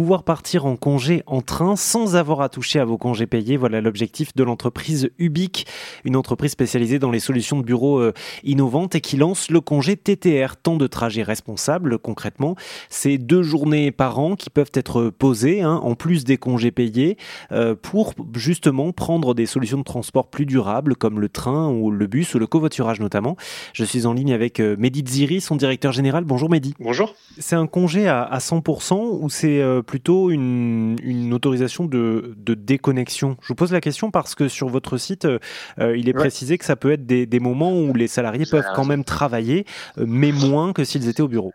pouvoir partir en congé en train sans avoir à toucher à vos congés payés. Voilà l'objectif de l'entreprise Ubic, une entreprise spécialisée dans les solutions de bureau euh, innovantes et qui lance le congé TTR, temps de trajet responsable. Concrètement, c'est deux journées par an qui peuvent être posées, hein, en plus des congés payés, euh, pour justement prendre des solutions de transport plus durables comme le train ou le bus ou le covoiturage notamment. Je suis en ligne avec euh, Mehdi Ziri, son directeur général. Bonjour Mehdi. Bonjour. C'est un congé à, 100% ou c'est euh, plutôt une, autorisation de, déconnexion Je vous pose la question parce que sur votre site, euh, il est précisé que ça peut être des, moments où les salariés peuvent quand même travailler, mais moins que s'ils étaient au bureau.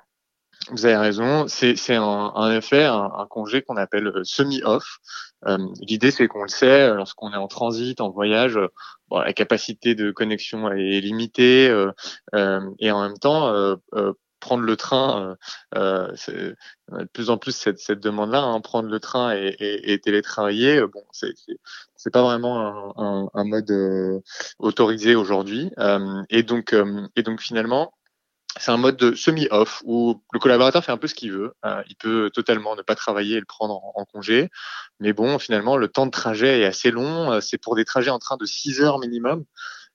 Vous avez raison, c'est en effet un, congé qu'on appelle semi-off. L'idée, c'est qu'on le sait, lorsqu'on est en transit, en voyage, la capacité de connexion est limitée et en même temps, prendre le train, euh, c'est de plus en plus cette, cette demande-là, hein, prendre le train et, et, et télétravailler, bon, c'est pas vraiment un, un, mode autorisé aujourd'hui, et donc et donc finalement c'est un mode de semi-off où le collaborateur fait un peu ce qu'il veut. Euh, il peut totalement ne pas travailler et le prendre en, congé. Mais bon, finalement, le temps de trajet est assez long. Euh, c'est pour des trajets en train de 6 heures minimum.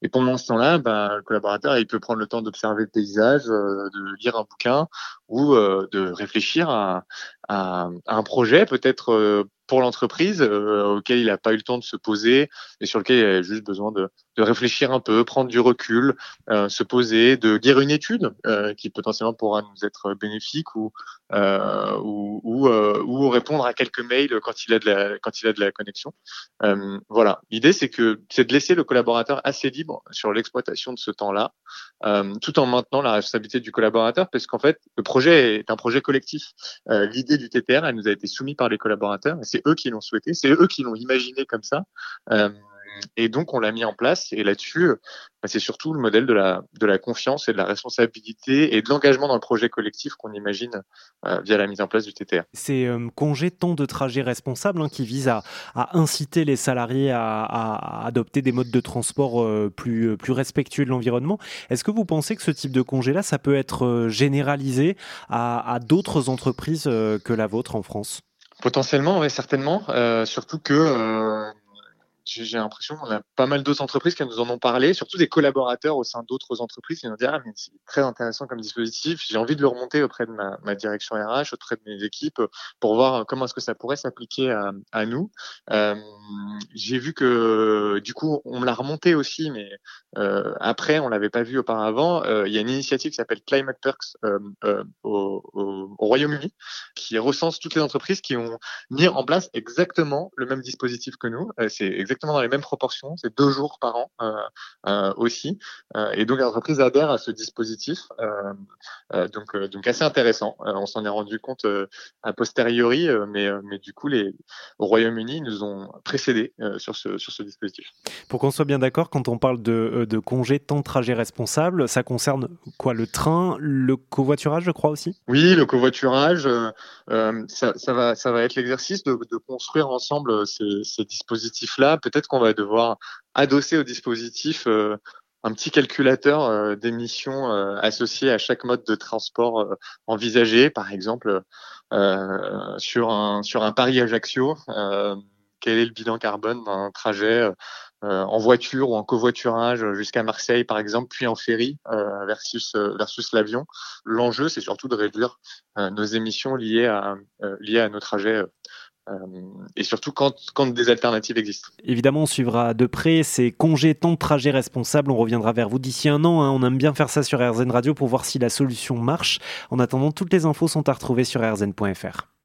Et pendant ce temps-là, ben, le collaborateur, il peut prendre le temps d'observer le paysage, euh, de lire un bouquin ou de réfléchir à, à, un projet, peut-être pour l'entreprise euh, auquel il n'a pas eu le temps de se poser et sur lequel il a juste besoin de, de réfléchir un peu, prendre du recul, euh, se poser, de lire une étude euh, qui potentiellement pourra nous être bénéfique ou euh, ou, ou, euh, ou, répondre à quelques mails quand il a de la quand il a de la connexion. voilà, l'idée c'est que c'est de laisser le collaborateur assez libre sur l'exploitation de ce temps-là, tout en maintenant la responsabilité du collaborateur parce qu'en fait le projet est un projet collectif. l'idée du TTR, elle nous a été soumise par les collaborateurs et eux qui l'ont souhaité, c'est eux qui l'ont imaginé comme ça. Euh, et donc on l'a mis en place. Et là-dessus, bah, c'est surtout le modèle de la, confiance et de la responsabilité et de l'engagement dans le projet collectif qu'on imagine euh, via la mise en place du TTR. C'est euh, congé temps de trajet responsable hein, qui vise à, inciter les salariés à, adopter des modes de transport plus, respectueux de l'environnement. Est-ce que vous pensez que ce type de congé-là, ça peut être généralisé à d'autres entreprises que la vôtre en France? Potentiellement, oui, certainement. Euh, surtout que euh, j'ai l'impression qu'on a pas mal d'autres entreprises qui nous en ont parlé, surtout des collaborateurs au sein d'autres entreprises qui nous disent ah mais c'est très intéressant comme dispositif, j'ai envie de le remonter auprès de ma, ma, direction RH, auprès de mes équipes pour voir comment est-ce que ça pourrait s'appliquer à, à, nous. Euh, j'ai vu que du coup on l'a remonté aussi, mais euh, après on l'avait pas vu auparavant. Euh, il y a une initiative qui s'appelle Climate Perks euh, au, au, au Royaume-Uni qui recense toutes les entreprises qui ont mis en place exactement le même dispositif que nous. c'est exactement dans les mêmes proportions, c'est deux jours par an euh, euh, aussi. Euh, et donc l'entreprise adhère à ce dispositif, donc donc assez intéressant. on s'en est rendu compte a posteriori, mais mais du coup les au Royaume-Uni nous ont précédés sur ce sur ce dispositif. Pour qu'on soit bien d'accord, quand on parle de, de congé temps de trajet responsable, ça concerne quoi? Le train, le covoiturage, je crois aussi? Oui, le covoiturage, ça, ça, va, ça va être l'exercice de, de, construire ensemble ces, ces dispositifs-là peut-être qu'on va devoir adosser au dispositif euh, un petit calculateur euh, d'émissions euh, associé à chaque mode de transport envisagé, par exemple sur un sur un Paris-Ajaccio. quel est le bilan carbone d'un trajet en voiture ou en covoiturage jusqu'à Marseille, par exemple, puis en ferry versus versus l'avion? L'enjeu, c'est surtout de réduire nos émissions liées à liées à nos trajets euh, et surtout quand, quand des alternatives existent. Évidemment, on suivra de près ces congés temps de trajet responsables. On reviendra vers vous d'ici un an. Hein. On aime bien faire ça sur RZN Radio pour voir si la solution marche. En attendant, toutes les infos sont à retrouver sur rzn.fr.